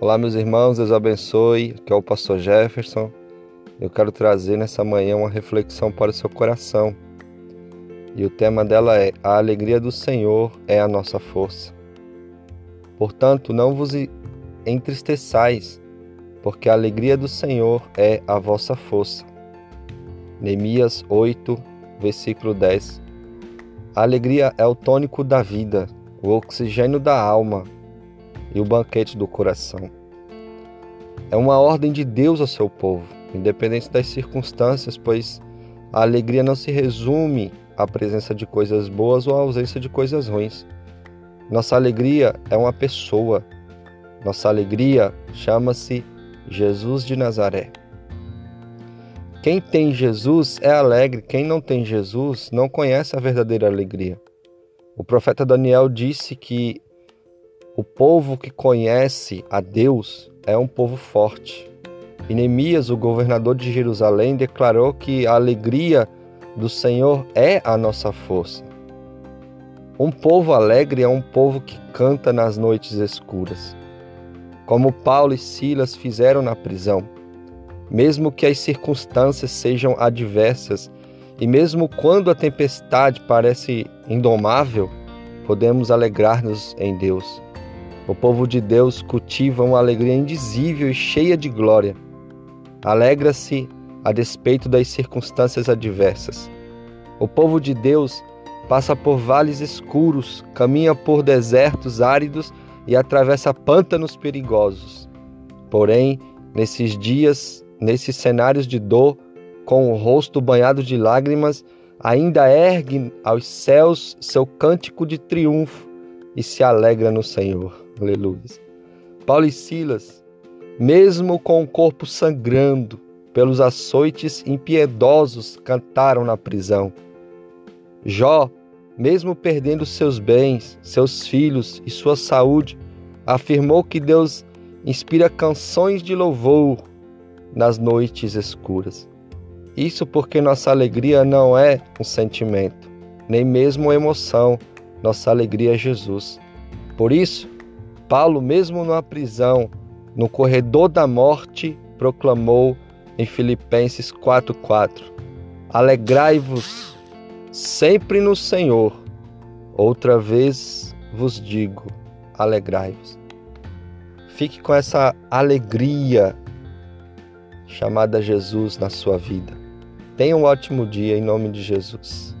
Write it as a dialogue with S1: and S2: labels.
S1: Olá, meus irmãos, Deus abençoe. Aqui é o pastor Jefferson. Eu quero trazer nessa manhã uma reflexão para o seu coração. E o tema dela é: A alegria do Senhor é a nossa força. Portanto, não vos entristeçais, porque a alegria do Senhor é a vossa força. Neemias 8, versículo 10. A alegria é o tônico da vida, o oxigênio da alma e o banquete do coração. É uma ordem de Deus ao seu povo, independente das circunstâncias, pois a alegria não se resume à presença de coisas boas ou à ausência de coisas ruins. Nossa alegria é uma pessoa. Nossa alegria chama-se Jesus de Nazaré. Quem tem Jesus é alegre, quem não tem Jesus não conhece a verdadeira alegria. O profeta Daniel disse que o povo que conhece a Deus é um povo forte. E Neemias, o governador de Jerusalém, declarou que a alegria do Senhor é a nossa força. Um povo alegre é um povo que canta nas noites escuras, como Paulo e Silas fizeram na prisão. Mesmo que as circunstâncias sejam adversas e mesmo quando a tempestade parece indomável, podemos alegrar-nos em Deus. O povo de Deus cultiva uma alegria indizível e cheia de glória. Alegra-se a despeito das circunstâncias adversas. O povo de Deus passa por vales escuros, caminha por desertos áridos e atravessa pântanos perigosos. Porém, nesses dias, nesses cenários de dor, com o rosto banhado de lágrimas, ainda ergue aos céus seu cântico de triunfo e se alegra no Senhor. Aleluia. Paulo e Silas, mesmo com o corpo sangrando pelos açoites impiedosos, cantaram na prisão. Jó, mesmo perdendo seus bens, seus filhos e sua saúde, afirmou que Deus inspira canções de louvor nas noites escuras. Isso porque nossa alegria não é um sentimento, nem mesmo uma emoção, nossa alegria é Jesus. Por isso, Paulo, mesmo na prisão, no corredor da morte, proclamou em Filipenses 4:4: Alegrai-vos sempre no Senhor. Outra vez vos digo, alegrai-vos. Fique com essa alegria chamada Jesus na sua vida. Tenha um ótimo dia em nome de Jesus.